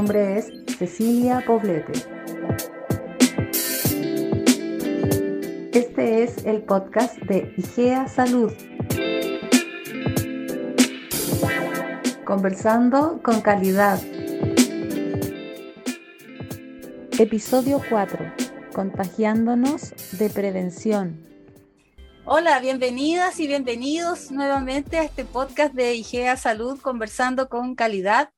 nombre es Cecilia Poblete. Este es el podcast de IGEA Salud. Conversando con calidad. Episodio 4. Contagiándonos de prevención. Hola, bienvenidas y bienvenidos nuevamente a este podcast de IGEA Salud, conversando con calidad.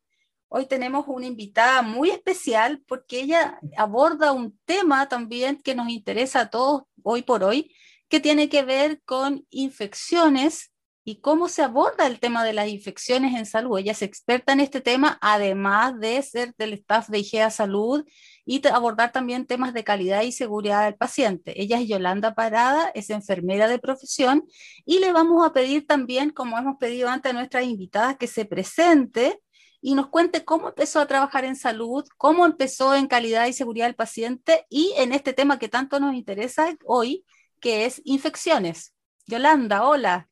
Hoy tenemos una invitada muy especial porque ella aborda un tema también que nos interesa a todos hoy por hoy, que tiene que ver con infecciones y cómo se aborda el tema de las infecciones en salud. Ella es experta en este tema, además de ser del staff de IGEA Salud y abordar también temas de calidad y seguridad del paciente. Ella es Yolanda Parada, es enfermera de profesión y le vamos a pedir también, como hemos pedido antes a nuestras invitadas, que se presente y nos cuente cómo empezó a trabajar en salud, cómo empezó en calidad y seguridad del paciente y en este tema que tanto nos interesa hoy, que es infecciones. Yolanda, hola.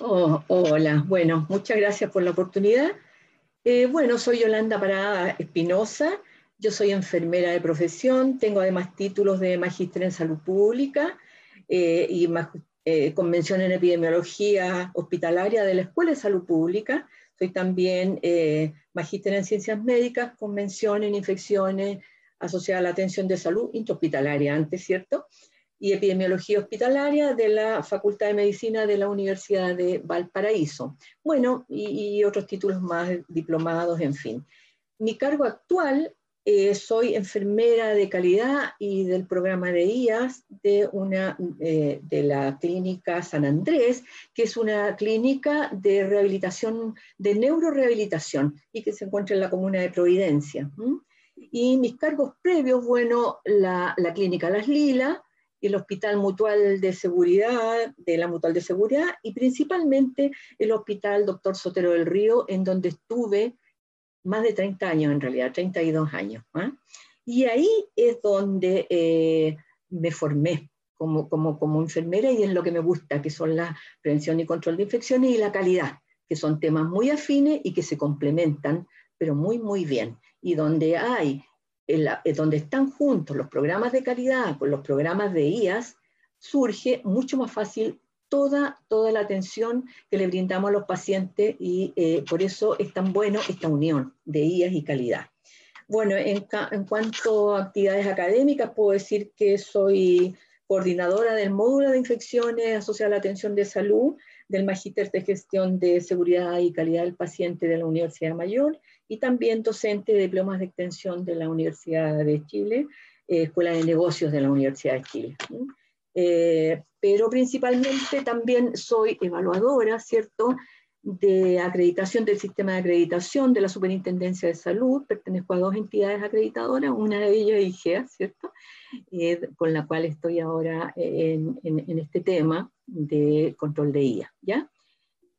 Oh, hola, bueno, muchas gracias por la oportunidad. Eh, bueno, soy Yolanda Parada Espinosa, yo soy enfermera de profesión, tengo además títulos de magíster en salud pública eh, y eh, convención en epidemiología hospitalaria de la Escuela de Salud Pública. Soy también eh, magíster en ciencias médicas, convención en infecciones asociadas a la atención de salud intrahospitalaria antes, ¿cierto? Y epidemiología hospitalaria de la Facultad de Medicina de la Universidad de Valparaíso. Bueno, y otros títulos más diplomados, en fin. Mi cargo actual eh, soy enfermera de calidad y del programa de IAS de, una, eh, de la clínica San Andrés, que es una clínica de rehabilitación, de neurorehabilitación y que se encuentra en la comuna de Providencia. Y mis cargos previos, bueno, la, la clínica Las Lilas, el Hospital Mutual de Seguridad, de la Mutual de Seguridad, y principalmente el Hospital Doctor Sotero del Río, en donde estuve más de 30 años en realidad, 32 años. ¿ah? Y ahí es donde eh, me formé como, como, como enfermera y es lo que me gusta, que son la prevención y control de infecciones y la calidad, que son temas muy afines y que se complementan, pero muy, muy bien. Y donde hay, donde están juntos los programas de calidad con los programas de IAS, surge mucho más fácil toda, toda la atención que le brindamos a los pacientes y eh, por eso es tan bueno esta unión de IAS y calidad. Bueno, en, cuanto a actividades académicas, puedo decir que soy coordinadora del módulo de infecciones asociadas a la atención de salud del Magíster de Gestión de Seguridad y Calidad del Paciente de la Universidad Mayor y también docente de diplomas de extensión de la Universidad de Chile, eh, Escuela de Negocios de la Universidad de Chile. Eh, pero principalmente también soy evaluadora, ¿cierto?, de acreditación del sistema de acreditación de la Superintendencia de Salud. Pertenezco a dos entidades acreditadoras, una de ellas es IGEA, ¿cierto?, eh, con la cual estoy ahora en, en, este tema de control de IA, ¿ya?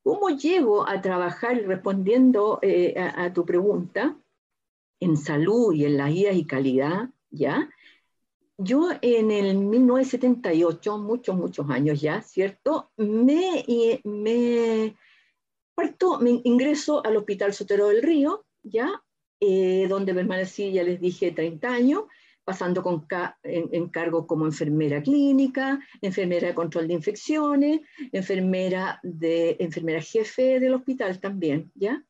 ¿Cómo llego a trabajar respondiendo eh, a, a, tu pregunta en salud y en la IA y calidad, ¿ya? Yo en el 1978, muchos, muchos años ya, ¿cierto? Me, me, parto, me ingreso al Hospital Sotero del Río, ¿ya? Eh, donde permanecí, ya les dije, 30 años, pasando con en, cargo como enfermera clínica, enfermera de control de infecciones, enfermera, de, enfermera jefe del hospital también, ¿ya?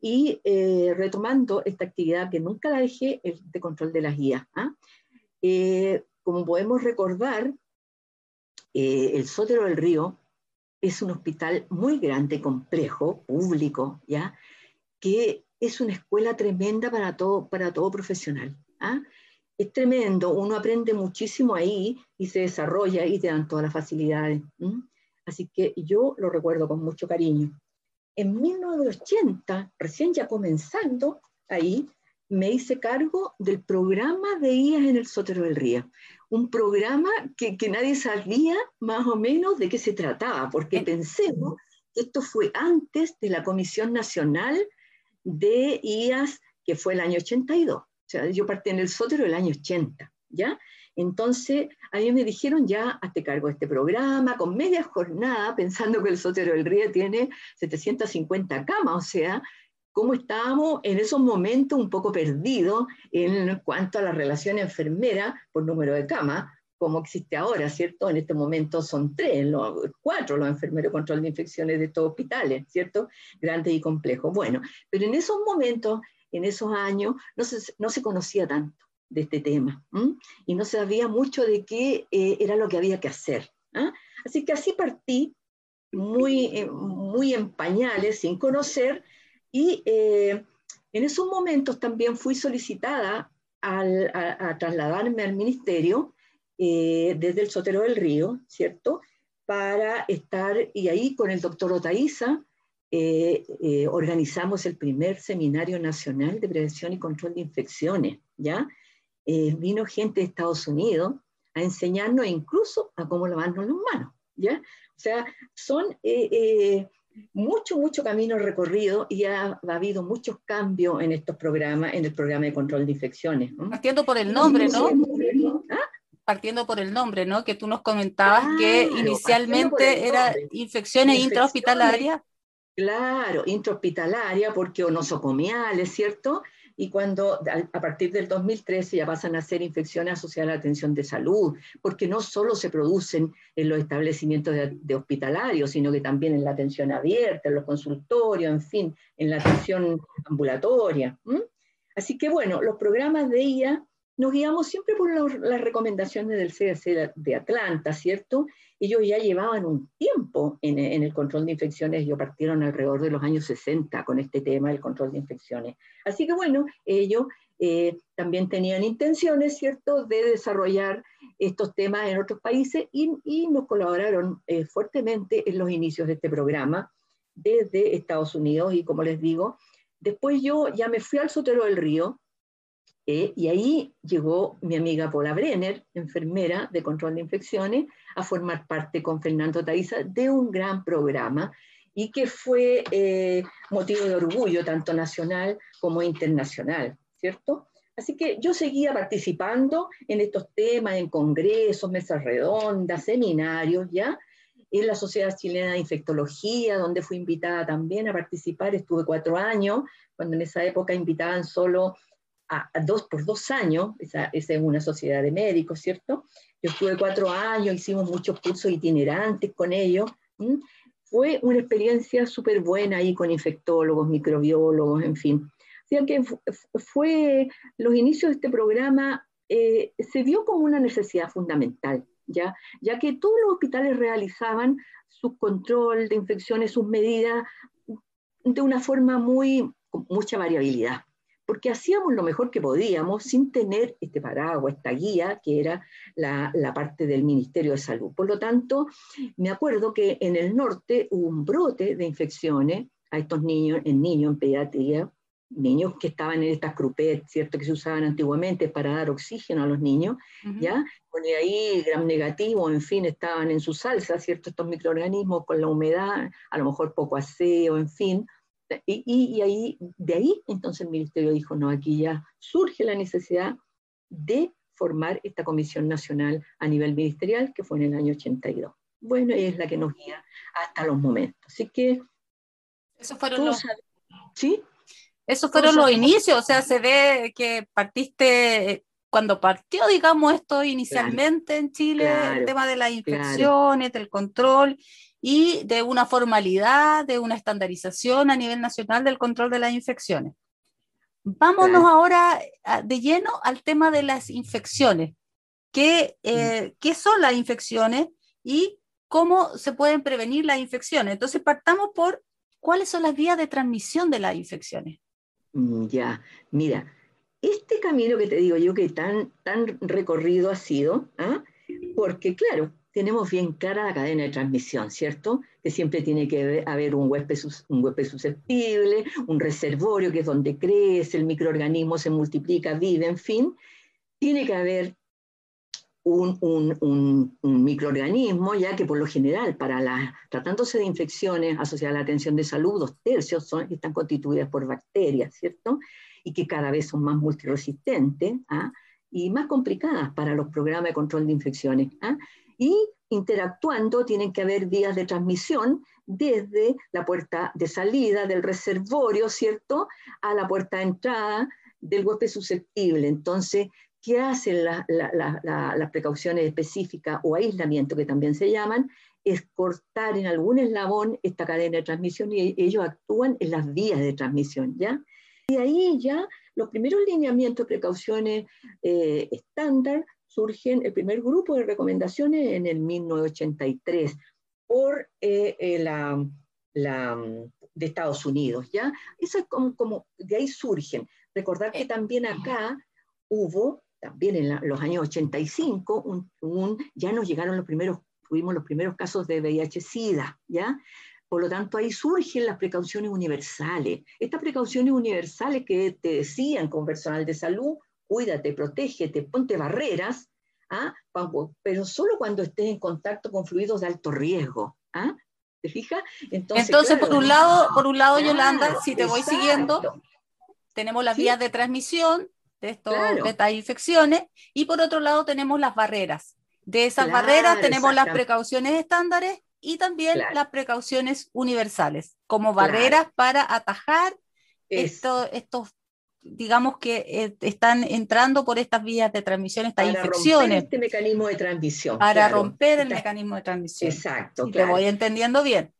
Y eh, retomando esta actividad que nunca la dejé, el de control de las guías. ¿ah? Eh, como podemos recordar, eh, el Sótero del Río es un hospital muy grande, complejo, público, ¿ya? que es una escuela tremenda para todo, para todo profesional. ¿ah? Es tremendo, uno aprende muchísimo ahí y se desarrolla y te dan todas las facilidades. Así que yo lo recuerdo con mucho cariño. En 1980, recién ya comenzando ahí, me hice cargo del programa de IAS en el Sotero del Río. Un programa que, nadie sabía más o menos de qué se trataba, porque pensemos que esto fue antes de la Comisión Nacional de IAS, que fue el año 82. O sea, yo partí en el Sotero el año 80, ¿ya? Entonces, a mí me dijeron ya, hazte cargo de este programa, con media jornada, pensando que el Sotero del Río tiene 750 camas, o sea, cómo estábamos en esos momentos un poco perdidos en cuanto a la relación enfermera por número de camas, como existe ahora, ¿cierto? En este momento son tres, los, cuatro los enfermeros de control de infecciones de estos hospitales, ¿cierto? Grandes y complejos. Bueno, pero en esos momentos, en esos años, no se, no se conocía tanto de este tema y no sabía mucho de qué eh, era lo que había que hacer. ¿ah? Así que así partí muy, eh, muy en pañales, sin conocer, y eh, en esos momentos también fui solicitada a, trasladarme al ministerio eh, desde el Sotero del Río, ¿cierto? Para estar, y ahí con el doctor Otaiza, organizamos el primer seminario nacional de prevención y control de infecciones, ¿ya? vino gente de Estados Unidos a enseñarnos incluso a cómo lavarnos las manos, ¿ya? O sea, son eh, eh, mucho, mucho camino recorrido y ha, habido muchos cambios en estos programas, en el programa de control de infecciones. Partiendo por el nombre, ¿no? ¿Ah? Partiendo por el nombre, ¿no? Que tú nos comentabas que inicialmente era infecciones, intrahospitalarias. Claro, intrahospitalaria porque o nosocomiales, ¿cierto? Y cuando a partir del 2013 ya pasan a ser infecciones asociadas a la atención de salud, porque no solo se producen en los establecimientos de, hospitalarios, sino que también en la atención abierta, en los consultorios, en fin, en la atención ambulatoria. Así que bueno, los programas de ella nos guiamos siempre por las recomendaciones del CDC de Atlanta, ¿cierto? Ellos ya llevaban un tiempo en, el control de infecciones, ellos partieron alrededor de los años 60 con este tema del control de infecciones. Así que bueno, ellos eh, también tenían intenciones, ¿cierto?, de desarrollar estos temas en otros países y, nos colaboraron eh, fuertemente en los inicios de este programa desde Estados Unidos y como les digo, después yo ya me fui al Sotero del Río, eh, y ahí llegó mi amiga Paula Brenner, enfermera de control de infecciones, a formar parte con Fernando Taiza de un gran programa y que fue eh, motivo de orgullo tanto nacional como internacional, ¿cierto? Así que yo seguía participando en estos temas, en congresos, mesas redondas, seminarios, ¿ya? En la Sociedad Chilena de Infectología, donde fui invitada también a participar, estuve cuatro años, cuando en esa época invitaban solo a, dos por dos años, esa, es una sociedad de médicos, ¿cierto? Yo estuve cuatro años, hicimos muchos cursos itinerantes con ellos. Fue una experiencia súper buena ahí con infectólogos, microbiólogos, en fin. O sea que fue, los inicios de este programa eh, se vio como una necesidad fundamental, ¿ya? ya que todos los hospitales realizaban su control de infecciones, sus medidas de una forma muy, con mucha variabilidad porque hacíamos lo mejor que podíamos sin tener este paraguas, esta guía, que era la, parte del Ministerio de Salud. Por lo tanto, me acuerdo que en el norte hubo un brote de infecciones a estos niños, en niños en pediatría, niños que estaban en estas crupettes, ¿cierto? Que se usaban antiguamente para dar oxígeno a los niños, ¿ya? Ponía ahí gram negativo, en fin, estaban en su salsa, ¿cierto? Estos microorganismos con la humedad, a lo mejor poco aseo, en fin, y, ahí, de ahí entonces el ministerio dijo, no, aquí ya surge la necesidad de formar esta comisión nacional a nivel ministerial, que fue en el año 82. Bueno, y es la que nos guía hasta los momentos. Así que... Esos fueron los... ¿Sí? Esos fueron los inicios, o sea, se ve que partiste cuando partió, digamos, esto inicialmente en Chile, el tema de las infecciones, del control, y de una formalidad, de una estandarización a nivel nacional del control de las infecciones. Vámonos ahora de lleno al tema de las infecciones. ¿Qué, eh, ¿Qué son las infecciones y cómo se pueden prevenir las infecciones? Entonces, partamos por cuáles son las vías de transmisión de las infecciones. Mm, ya, mira, este camino que te digo yo que tan, tan recorrido ha sido, ¿ah? porque claro, tenemos bien clara la cadena de transmisión, ¿cierto? Que siempre tiene que haber un huésped, susceptible, un reservorio que es donde crece, el microorganismo se multiplica, vive, en fin. Tiene que haber un, microorganismo, ya que por lo general, para la, tratándose de infecciones asociadas a la atención de salud, dos tercios son, están constituidas por bacterias, ¿cierto? Y que cada vez son más multiresistentes. ¿ah? y más complicadas para los programas de control de infecciones. ¿ah? Y interactuando tienen que haber vías de transmisión desde la puerta de salida del reservorio, ¿cierto?, a la puerta de entrada del huésped susceptible. Entonces, ¿qué hacen las precauciones específicas o aislamiento, que también se llaman? Es cortar en algún eslabón esta cadena de transmisión y ellos actúan en las vías de transmisión, ¿ya? Y ahí ya los primeros lineamientos de precauciones eh, estándar surgen, el primer grupo de recomendaciones en el 1983 por eh, eh, la, de Estados Unidos, ¿ya? Eso es como, como, de ahí surgen. Recordar que también acá hubo, también en los años 85, un, ya nos llegaron los primeros, tuvimos los primeros casos de VIH-Sida, ¿ya? Por lo tanto, ahí surgen las precauciones universales. Estas precauciones universales que te decían con personal de salud, cuídate, protégete, ponte barreras, ¿ah? pero solo cuando estés en contacto con fluidos de alto riesgo. ¿ah? ¿Te fijas? Entonces, por un lado, por un lado Yolanda, si te voy siguiendo, tenemos las vías de transmisión de, estos, de estas infecciones y por otro lado tenemos las barreras. De esas barreras tenemos las precauciones estándares y también las precauciones universales, como barreras para atajar estos, digamos que eh, están entrando por estas vías de transmisión, estas para infecciones. Romper este mecanismo de transmisión. Para romper el mecanismo de transmisión. Exacto. Te voy entendiendo bien.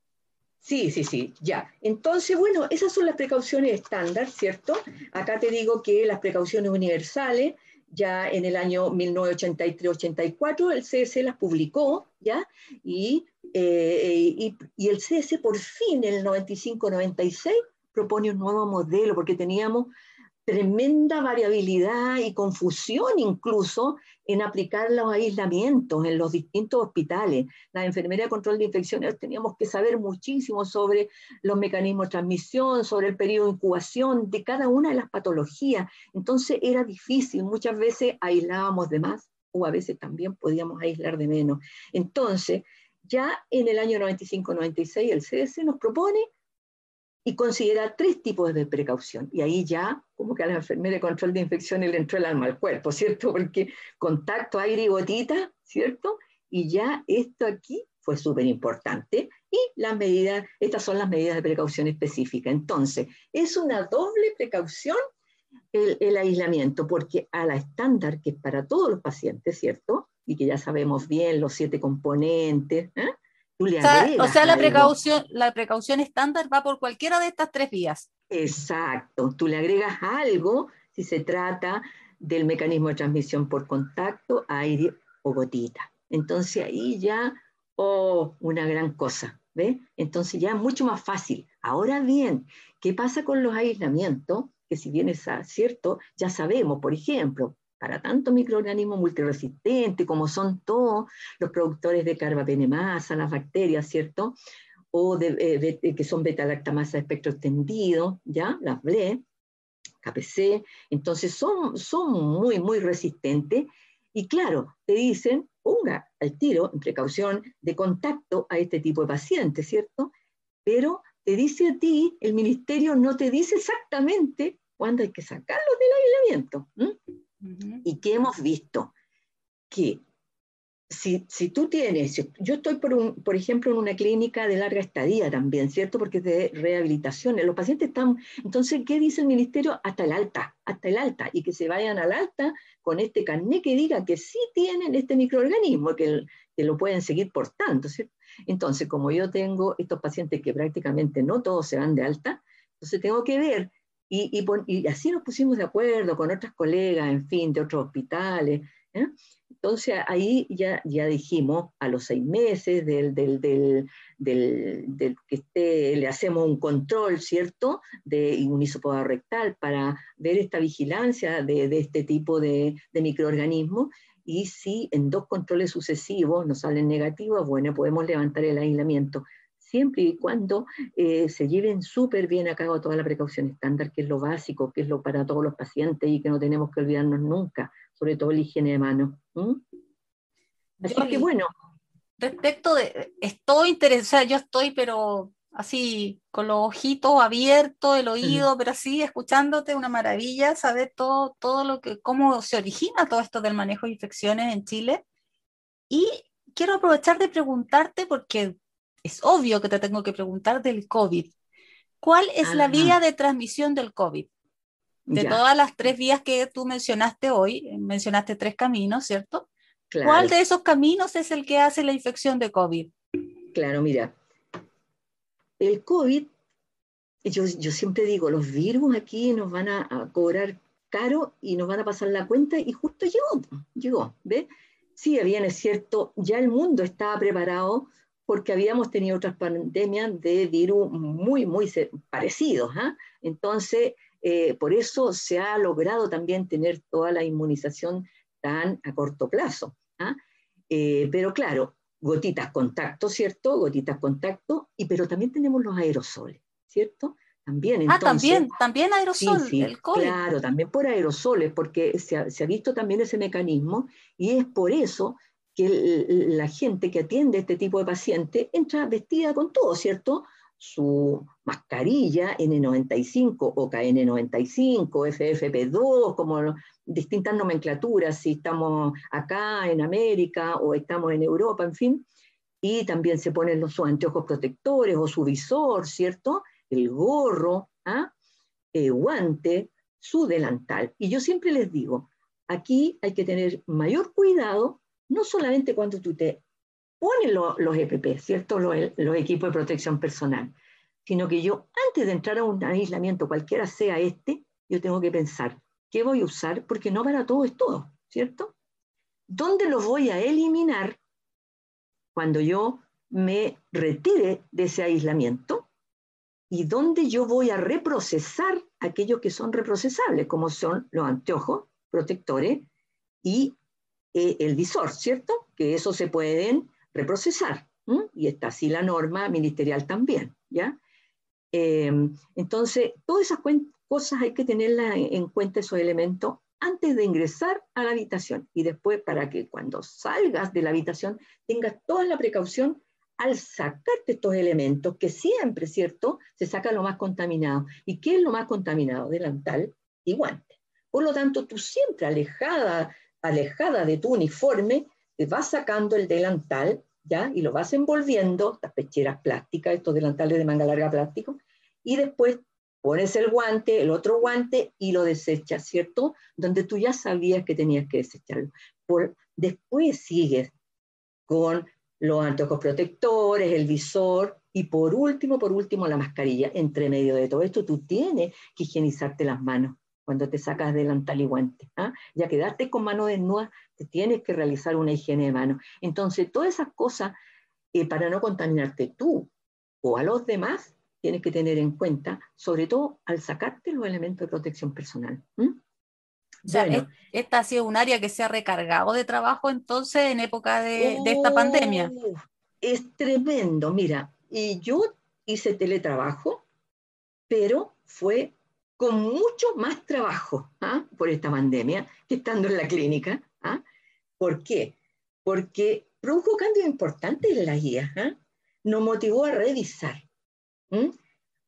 Sí, sí, sí, ya. Entonces, bueno, esas son las precauciones estándar, ¿cierto? Acá te digo que las precauciones universales, ya en el año 1983-84, el CS las publicó, ¿ya? Y, eh, y, y, el CS por fin, en el 95-96, propone un nuevo modelo, porque teníamos tremenda variabilidad y confusión incluso en aplicar los aislamientos en los distintos hospitales. La enfermería de control de infecciones teníamos que saber muchísimo sobre los mecanismos de transmisión, sobre el periodo de incubación de cada una de las patologías. Entonces era difícil, muchas veces aislábamos de más o a veces también podíamos aislar de menos. Entonces, ya en el año 95-96 el CDC nos propone y considera tres tipos de precaución. Y ahí ya, como que a la enfermera de control de infecciones le entró el alma al cuerpo, ¿cierto? Porque contacto, aire y gotita, ¿cierto? Y ya esto aquí fue súper importante. Y las medidas, estas son las medidas de precaución específica. Entonces, es una doble precaución el, el, aislamiento, porque a la estándar, que es para todos los pacientes, ¿cierto? Y que ya sabemos bien los siete componentes, ¿eh? O sea, la precaución, la precaución estándar va por cualquiera de estas tres vías. Exacto, tú le agregas algo si se trata del mecanismo de transmisión por contacto, aire o gotita. Entonces ahí ya, oh, una gran cosa, ¿ves? Entonces ya es mucho más fácil. Ahora bien, ¿qué pasa con los aislamientos? Que si bien es cierto, ya sabemos, por ejemplo, para tanto microorganismo multiresistente como son todos los productores de carbapenemasa, las bacterias, ¿cierto? O de, eh, que son beta-lactamasa de espectro extendido, ¿ya? Las BLE, KPC, entonces son, son muy, muy resistentes y claro, te dicen, ponga al tiro, en precaución, de contacto a este tipo de pacientes, ¿cierto? Pero te dice a ti, el ministerio no te dice exactamente cuándo hay que sacarlos del aislamiento. ¿Y qué hemos visto? Que si, si, tú tienes, yo estoy por, un, por ejemplo en una clínica de larga estadía también, ¿cierto? Porque es de rehabilitación, los pacientes están, entonces, ¿qué dice el ministerio? Hasta el alta, hasta el alta, y que se vayan al alta con este carnet que diga que sí tienen este microorganismo, que, que lo pueden seguir portando, ¿cierto? Entonces, como yo tengo estos pacientes que prácticamente no todos se van de alta, entonces tengo que ver y, así nos pusimos de acuerdo con otras colegas, en fin, de otros hospitales. ¿eh? Entonces ahí ya, ya dijimos, a los seis meses del, del, del, que esté, le hacemos un control, ¿cierto?, de inmunisopoda rectal para ver esta vigilancia de, de este tipo de, de microorganismos. Y si en dos controles sucesivos nos salen negativos, bueno, podemos levantar el aislamiento siempre y cuando eh, se lleven súper bien a cabo toda la precaución estándar, que es lo básico, que es lo para todos los pacientes y que no tenemos que olvidarnos nunca, sobre todo la higiene de manos. Así que bueno. Respecto de, estoy interesada, yo estoy, pero así con los ojitos abiertos, el oído, pero así escuchándote, una maravilla saber todo, todo lo que, cómo se origina todo esto del manejo de infecciones en Chile. Y quiero aprovechar de preguntarte, porque es obvio que te tengo que preguntar del COVID. ¿Cuál es la vía de transmisión del COVID? De todas las tres vías que tú mencionaste hoy, mencionaste tres caminos, ¿cierto? ¿Cuál de esos caminos es el que hace la infección de COVID? Claro, mira, el COVID, yo, yo siempre digo, los virus aquí nos van a, cobrar caro y nos van a pasar la cuenta y justo llegó, llegó, ¿ves? Sí, bien es cierto, ya el mundo estaba preparado porque habíamos tenido otras pandemias de virus muy, muy parecidos. ¿ah? Entonces, eh, por eso se ha logrado también tener toda la inmunización tan a corto plazo. ¿ah? Eh, pero claro, gotitas contacto, ¿cierto? Gotitas contacto, y, pero también tenemos los aerosoles, ¿cierto? También, ah, también, también aerosol, sí, el COVID. Claro, también por aerosoles, porque se ha, visto también ese mecanismo y es por eso que la gente que atiende este tipo de paciente entra vestida con todo, ¿cierto? Su mascarilla N95 o KN95, FFP2, como distintas nomenclaturas, si estamos acá en América o estamos en Europa, en fin, y también se ponen los, sus anteojos protectores o su visor, ¿cierto? El gorro, ¿ah? el guante, su delantal. Y yo siempre les digo, aquí hay que tener mayor cuidado, no solamente cuando tú te pones los EPP, ¿cierto? Los, los equipos de protección personal, sino que yo antes de entrar a un aislamiento, cualquiera sea este, yo tengo que pensar, ¿Qué voy a usar? Porque no para todo es todo, ¿cierto? ¿Dónde los voy a eliminar cuando yo me retire de ese aislamiento? ¿Y dónde yo voy a reprocesar aquellos que son reprocesables, como son los anteojos protectores y eh, el visor, ¿cierto? Que eso se pueden reprocesar. Y está así la norma ministerial también, ¿ya? Eh, entonces, todas esas cosas hay que tenerlas en cuenta, esos elementos, antes de ingresar a la habitación y después para que cuando salgas de la habitación tengas toda la precaución al sacarte estos elementos, que siempre, ¿cierto?, se saca lo más contaminado. ¿Y qué es lo más contaminado? Delantal y guante. Por lo tanto, tú siempre alejada, alejada de tu uniforme, te vas sacando el delantal, ¿ya? Y lo vas envolviendo, estas pecheras plásticas, estos delantales de manga larga plástico, y después pones el guante, el otro guante y lo desechas, ¿cierto? Donde tú ya sabías que tenías que desecharlo. Por, después sigues con los anteojos protectores, el visor y por último, por último, la mascarilla. Entre medio de todo esto, tú tienes que higienizarte las manos cuando te sacas delantal y guante. ¿ah? Ya quedaste con mano desnuda, te tienes que realizar una higiene de manos. Entonces, todas esas cosas, eh, para no contaminarte tú o a los demás, tienes que tener en cuenta, sobre todo al sacarte los elementos de protección personal. esta ha sido un área que se ha recargado de trabajo entonces en época de, esta pandemia. Es tremendo, mira, y yo hice teletrabajo, pero fue con mucho más trabajo ¿ah? por esta pandemia que estando en la clínica. ¿ah? ¿Por qué? Porque produjo cambios importantes en la guía. ¿ah? Nos motivó a revisar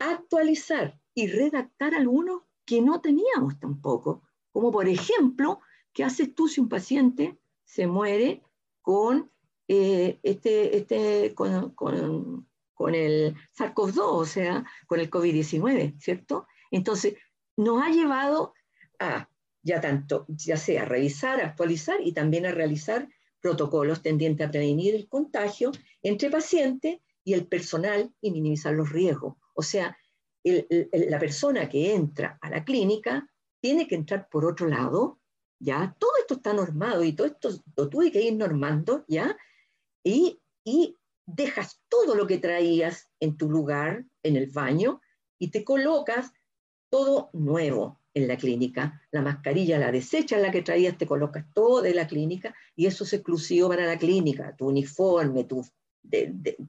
actualizar y redactar algunos que no teníamos tampoco, como por ejemplo, ¿qué haces tú si un paciente se muere con, eh, este, este, con, con, el SARS-CoV-2, o sea, con el COVID-19, ¿cierto? Entonces, nos ha llevado a, ya tanto, ya sea revisar, actualizar y también a realizar protocolos tendientes a prevenir el contagio entre pacientes y el personal y minimizar los riesgos. O sea, la persona que entra a la clínica tiene que entrar por otro lado, ¿ya? Todo esto está normado y todo esto lo tuve que ir normando, ¿ya? Y, y dejas todo lo que traías en tu lugar, en el baño, y te colocas todo nuevo en la clínica. La mascarilla la desechas la que traías, te colocas todo de la clínica y eso es exclusivo para la clínica, tu uniforme, tu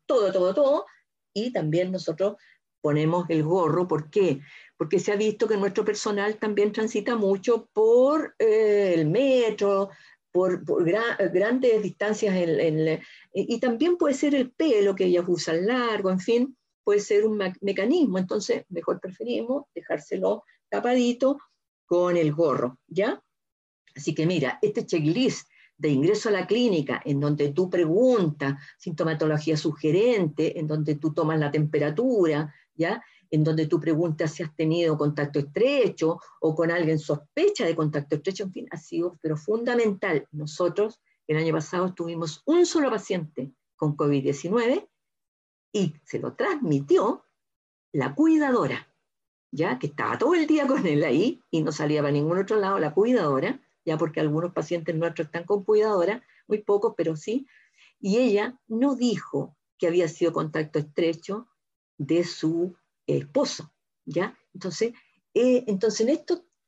todo, todo, todo, y también nosotros ponemos el gorro. ¿Por qué? Porque se ha visto que nuestro personal también transita mucho por eh, el metro, por, grandes distancias, y también puede ser el pelo que ellos usan largo, en fin. Puede ser un mecanismo, entonces mejor preferimos dejárselo tapadito con el gorro, ¿ya? Así que mira, este checklist de ingreso a la clínica, en donde tú preguntas sintomatología sugerente, en donde tú tomas la temperatura, ¿ya? En donde tú preguntas si has tenido contacto estrecho o con alguien sospecha de contacto estrecho, en fin, ha sido pero fundamental. Nosotros el año pasado tuvimos un solo paciente con COVID-19 y se lo transmitió la cuidadora, ya que estaba todo el día con él ahí y no salía para ningún otro lado la cuidadora, ya porque algunos pacientes nuestros están con cuidadora, muy pocos, pero sí, y ella no dijo que había sido contacto estrecho de su esposo, ¿ya? Entonces, eh, entonces en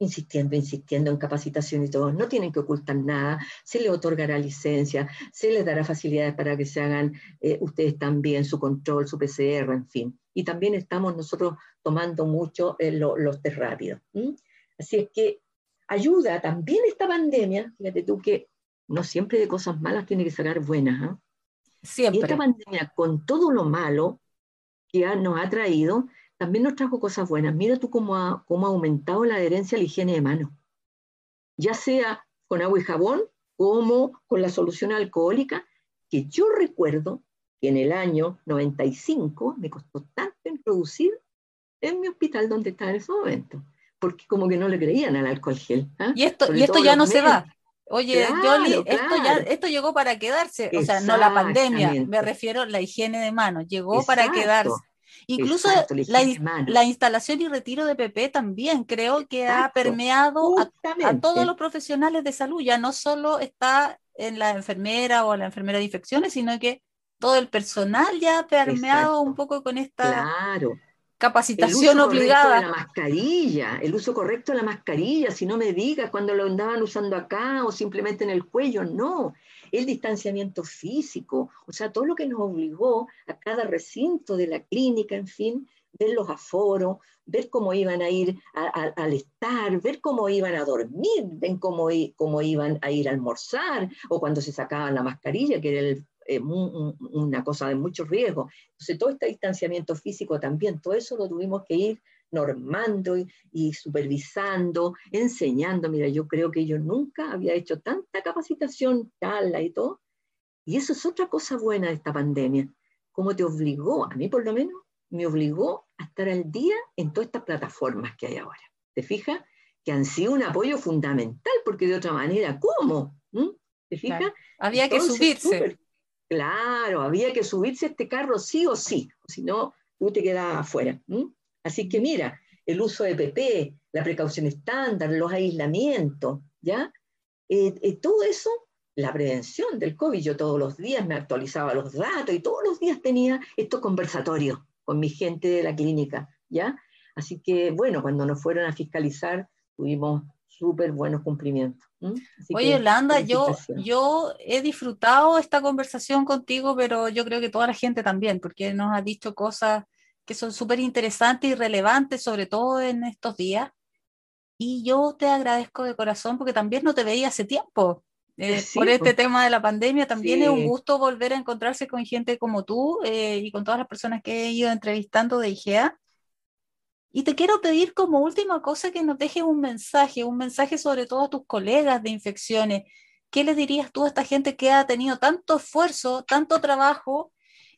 insistiendo, insistiendo en capacitación y todo, no tienen que ocultar nada, se les otorgará licencia, se les dará facilidades para que se hagan eh, ustedes también su control, su PCR, en fin. Y también estamos nosotros tomando mucho eh, los test rápidos. Así es que ayuda también esta pandemia, fíjate tú que no siempre de cosas malas tiene que sacar buenas. ¿ah? Siempre. Y esta pandemia, con todo lo malo que nos ha traído, también nos trajo cosas buenas. Mira tú cómo ha, cómo ha aumentado la adherencia a la higiene de manos, ya sea con agua y jabón como con la solución alcohólica, que yo recuerdo que en el año 95 me costó tanto introducir en mi hospital donde estaba en ese momento, porque como que no le creían al alcohol gel. ¿ah? Y esto, y esto ya no se va. Oye, Esto, ya, esto llegó para quedarse, o sea, no la pandemia, me refiero a la higiene de manos, llegó para quedarse. Incluso la, instalación y retiro de PP también creo que ha permeado a, todos los profesionales de salud, ya no solo está en la enfermera o la enfermera de infecciones, sino que todo el personal ya ha permeado un poco con esta capacitación obligada. la mascarilla, el uso correcto de la mascarilla, si no me digas cuando lo andaban usando acá o simplemente en el cuello, no el distanciamiento físico, o sea, todo lo que nos obligó a cada recinto de la clínica, en fin, ver los aforos, ver cómo iban a ir al estar, ver cómo iban a dormir, ver cómo, cómo, iban a ir a almorzar, o cuando se sacaban la mascarilla, que era eh, una cosa de mucho riesgo. Entonces, todo este distanciamiento físico también, todo eso lo tuvimos que ir normando y, supervisando, enseñando. Mira, yo creo que yo nunca había hecho tanta capacitación, charla y todo. Y eso es otra cosa buena de esta pandemia. Como te obligó, a mí por lo menos, me obligó a estar al día en todas estas plataformas que hay ahora. ¿Te fijas? Que han sido un apoyo fundamental, porque de otra manera, ¿cómo? ¿Mm? ¿Te fijas? Había que subirse. claro, había que subirse a este carro sí o sí, si no, tú te quedabas afuera. Así que mira, el uso de PP, la precaución estándar, los aislamientos, ¿ya? Eh, eh, todo eso, la prevención del COVID, yo todos los días me actualizaba los datos y todos los días tenía estos conversatorios con mi gente de la clínica, ¿ya? Así que, bueno, cuando nos fueron a fiscalizar, tuvimos súper buenos cumplimientos. Oye, Yolanda, yo, yo he disfrutado esta conversación contigo, pero yo creo que toda la gente también, porque nos ha dicho cosas que son súper interesantes y relevantes, sobre todo en estos días. Y yo te agradezco de corazón porque también no te veía hace tiempo. Eh, por este tema de la pandemia, también es un gusto volver a encontrarse con gente como tú eh, y con todas las personas que he ido entrevistando de IGEA. Y te quiero pedir como última cosa que nos dejes un mensaje, un mensaje sobre todo a tus colegas de infecciones. ¿Qué le dirías tú a esta gente que ha tenido tanto esfuerzo, tanto trabajo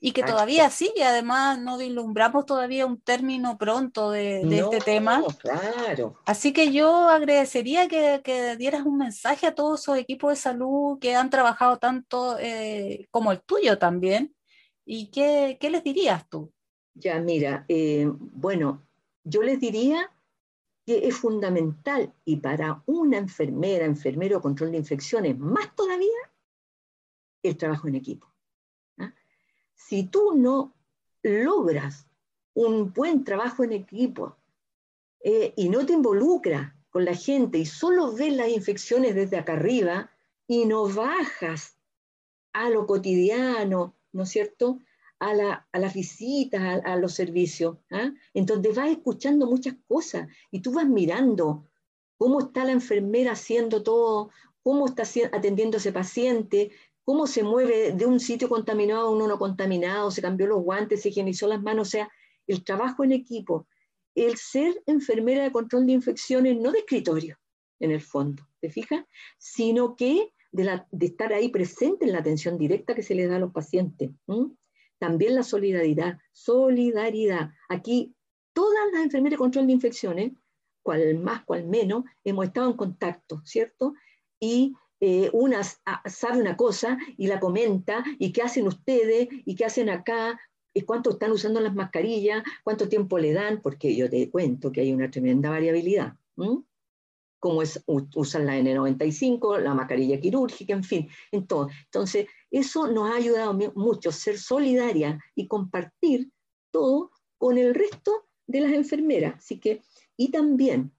y que todavía sigue, además no vislumbramos todavía un término pronto de, este tema. Claro. Así que yo agradecería que, que, dieras un mensaje a todos esos equipos de salud que han trabajado tanto eh, como el tuyo también. ¿Y qué, qué les dirías tú? Ya, mira, eh, bueno, yo les diría que es fundamental y para una enfermera, enfermero control de infecciones, más todavía, el trabajo en equipo si tú no logras un buen trabajo en equipo eh, y no te involucras con la gente y solo ves las infecciones desde acá arriba y no bajas a lo cotidiano, ¿no es cierto? A, las visitas, a, los servicios. ¿ah? Entonces vas escuchando muchas cosas y tú vas mirando cómo está la enfermera haciendo todo, cómo está atendiendo a ese paciente, cómo se mueve de un sitio contaminado a uno no contaminado, se cambió los guantes, se higienizó las manos, o sea, el trabajo en equipo, el ser enfermera de control de infecciones, no de escritorio, en el fondo, ¿te fijas? Sino que de, estar ahí presente en la atención directa que se le da a los pacientes. También la solidaridad, solidaridad. Aquí todas las enfermeras de control de infecciones, cual más, cual menos, hemos estado en contacto, ¿cierto? Y eh, una sabe una cosa y la comenta, y qué hacen ustedes, y qué hacen acá, y cuánto están usando las mascarillas, cuánto tiempo le dan, porque yo te cuento que hay una tremenda variabilidad. Como es, usan la N95, la mascarilla quirúrgica, en fin, en todo. Entonces, eso nos ha ayudado mucho, ser solidaria y compartir todo con el resto de las enfermeras. Así que, y también,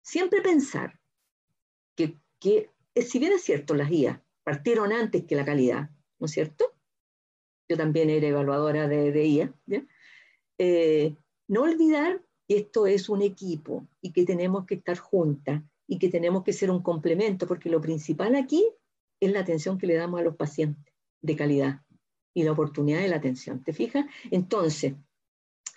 siempre pensar que, que si bien es cierto, las guías partieron antes que la calidad, ¿no es cierto? Yo también era evaluadora de, de IA. Eh, no olvidar que esto es un equipo y que tenemos que estar juntas y que tenemos que ser un complemento, porque lo principal aquí es la atención que le damos a los pacientes de calidad y la oportunidad de la atención. ¿Te fijas? Entonces,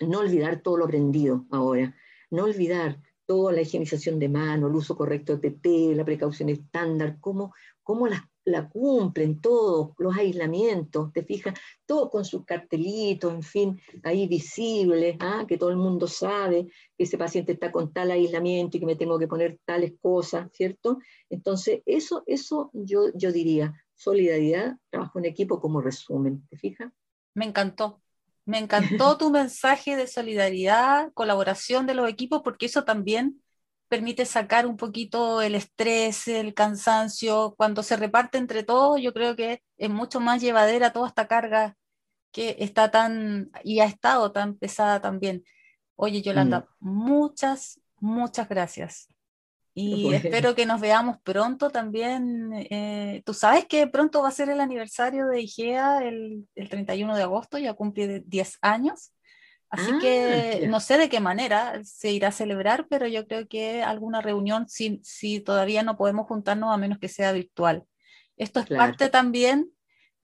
no olvidar todo lo aprendido ahora, no olvidar toda la higienización de mano, el uso correcto de PP, la precaución estándar, cómo, cómo la, la, cumplen todos, los aislamientos, te fijas, todo con sus cartelitos, en fin, ahí visibles, ¿ah? que todo el mundo sabe que ese paciente está con tal aislamiento y que me tengo que poner tales cosas, ¿cierto? Entonces, eso, eso yo, yo diría, solidaridad, trabajo en equipo como resumen, ¿te fijas? Me encantó, me encantó tu mensaje de solidaridad, colaboración de los equipos, porque eso también permite sacar un poquito el estrés, el cansancio. Cuando se reparte entre todos, yo creo que es mucho más llevadera toda esta carga que está tan y ha estado tan pesada también. Oye, Yolanda, mm. muchas, muchas gracias. Y espero que nos veamos pronto también. Eh, Tú sabes que pronto va a ser el aniversario de IGEA, el, el 31 de agosto, ya cumple 10 años. Así ah, que no sé de qué manera se irá a celebrar, pero yo creo que alguna reunión, si, si todavía no podemos juntarnos, a menos que sea virtual. Esto es parte también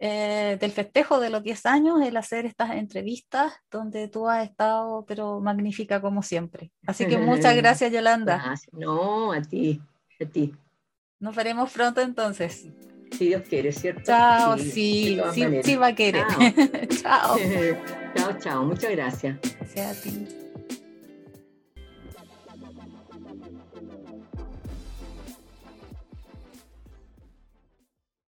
eh, del festejo de los 10 años, el hacer estas entrevistas donde tú has estado, pero magnífica como siempre. Así que muchas gracias, Yolanda. No, a ti, a ti. Nos veremos pronto entonces. Si Dios quiere, ¿cierto? Chao, sí, sí, sí, va a querer. Chao. chao, chao, muchas gracias. Gracias a ti.